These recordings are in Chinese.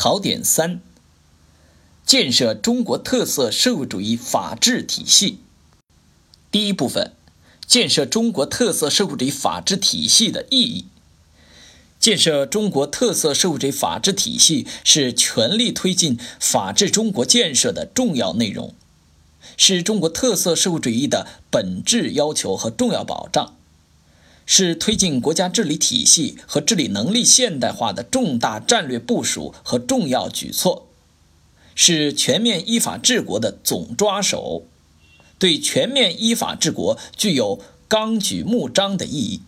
考点三：建设中国特色社会主义法治体系。第一部分：建设中国特色社会主义法治体系的意义。建设中国特色社会主义法治体系是全力推进法治中国建设的重要内容，是中国特色社会主义的本质要求和重要保障。是推进国家治理体系和治理能力现代化的重大战略部署和重要举措，是全面依法治国的总抓手，对全面依法治国具有纲举目张的意义。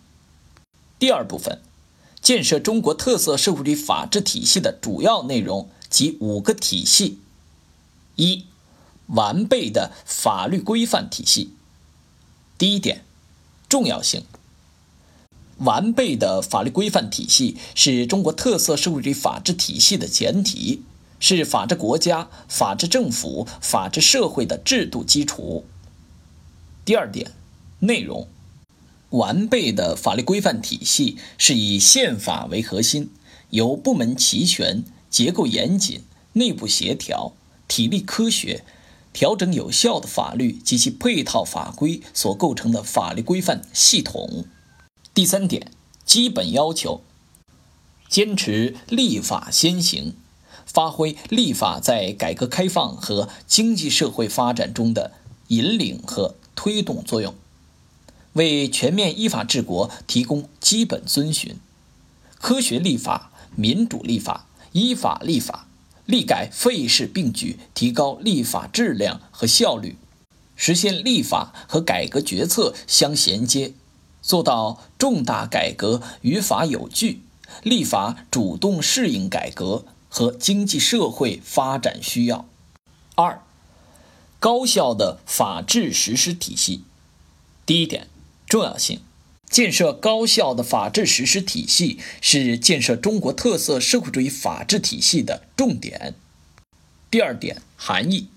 第二部分，建设中国特色社会主义法治体系的主要内容及五个体系：一、完备的法律规范体系。第一点，重要性。完备的法律规范体系是中国特色社会主义法治体系的前提，是法治国家、法治政府、法治社会的制度基础。第二点，内容，完备的法律规范体系是以宪法为核心，由部门齐全、结构严谨、内部协调、体力科学、调整有效的法律及其配套法规所构成的法律规范系统。第三点，基本要求：坚持立法先行，发挥立法在改革开放和经济社会发展中的引领和推动作用，为全面依法治国提供基本遵循。科学立法、民主立法、依法立法，立改废事并举，提高立法质量和效率，实现立法和改革决策相衔接。做到重大改革于法有据，立法主动适应改革和经济社会发展需要。二、高效的法治实施体系。第一点，重要性：建设高效的法治实施体系是建设中国特色社会主义法治体系的重点。第二点，含义：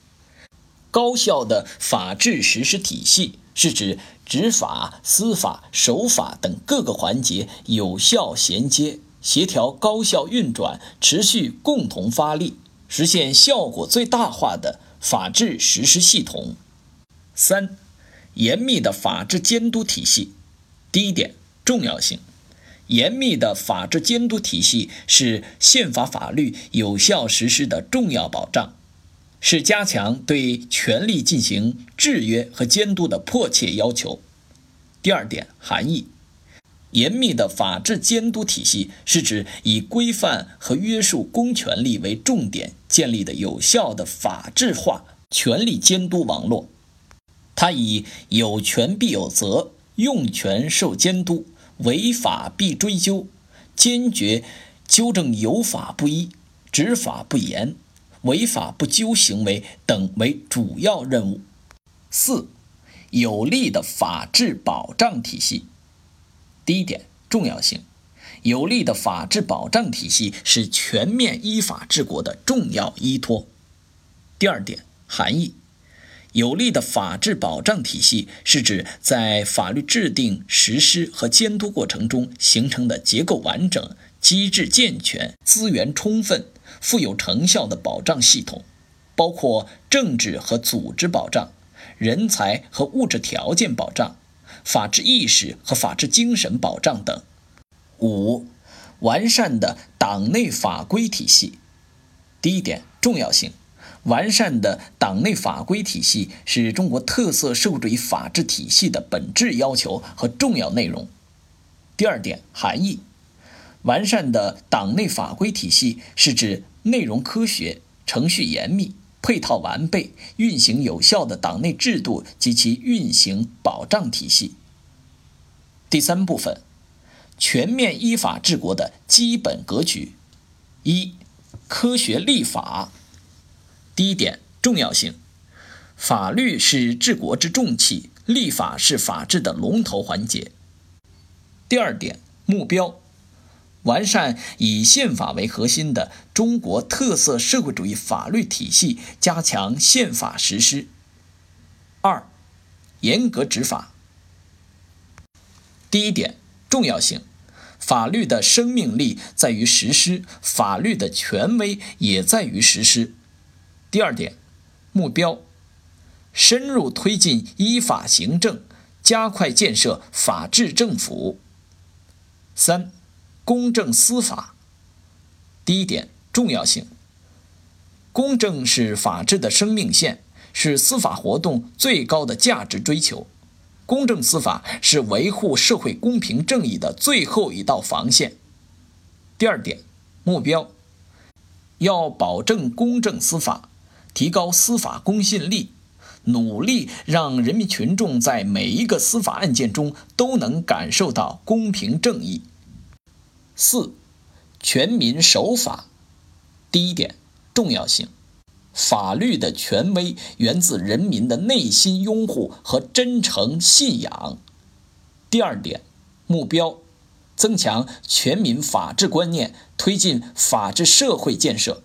高效的法治实施体系。是指执法、司法、守法等各个环节有效衔接、协调、高效运转、持续共同发力，实现效果最大化的法治实施系统。三、严密的法治监督体系。第一点，重要性：严密的法治监督体系是宪法法律有效实施的重要保障。是加强对权力进行制约和监督的迫切要求。第二点含义：严密的法治监督体系是指以规范和约束公权力为重点建立的有效的法治化权力监督网络。它以有权必有责、用权受监督、违法必追究、坚决纠正有法不依、执法不严。违法不究行为等为主要任务。四、有力的法治保障体系。第一点，重要性：有力的法治保障体系是全面依法治国的重要依托。第二点，含义：有力的法治保障体系是指在法律制定、实施和监督过程中形成的结构完整、机制健全、资源充分。富有成效的保障系统，包括政治和组织保障、人才和物质条件保障、法治意识和法治精神保障等。五、完善的党内法规体系。第一点，重要性：完善的党内法规体系是中国特色社会主义法治体系的本质要求和重要内容。第二点，含义。完善的党内法规体系是指内容科学、程序严密、配套完备、运行有效的党内制度及其运行保障体系。第三部分，全面依法治国的基本格局：一、科学立法。第一点，重要性：法律是治国之重器，立法是法治的龙头环节。第二点，目标。完善以宪法为核心的中国特色社会主义法律体系，加强宪法实施。二、严格执法。第一点，重要性：法律的生命力在于实施，法律的权威也在于实施。第二点，目标，深入推进依法行政，加快建设法治政府。三，公正司法。第一点，重要性。公正是法治的生命线，是司法活动最高的价值追求。公正司法是维护社会公平正义的最后一道防线。第二点，目标要保证公正司法，提高司法公信力，努力让人民群众在每一个司法案件中都能感受到公平正义。四，全民守法。第一点，重要性。法律的权威源自人民的内心拥护和真诚信仰。第二点，目标，增强全民法治观念，推进法治社会建设。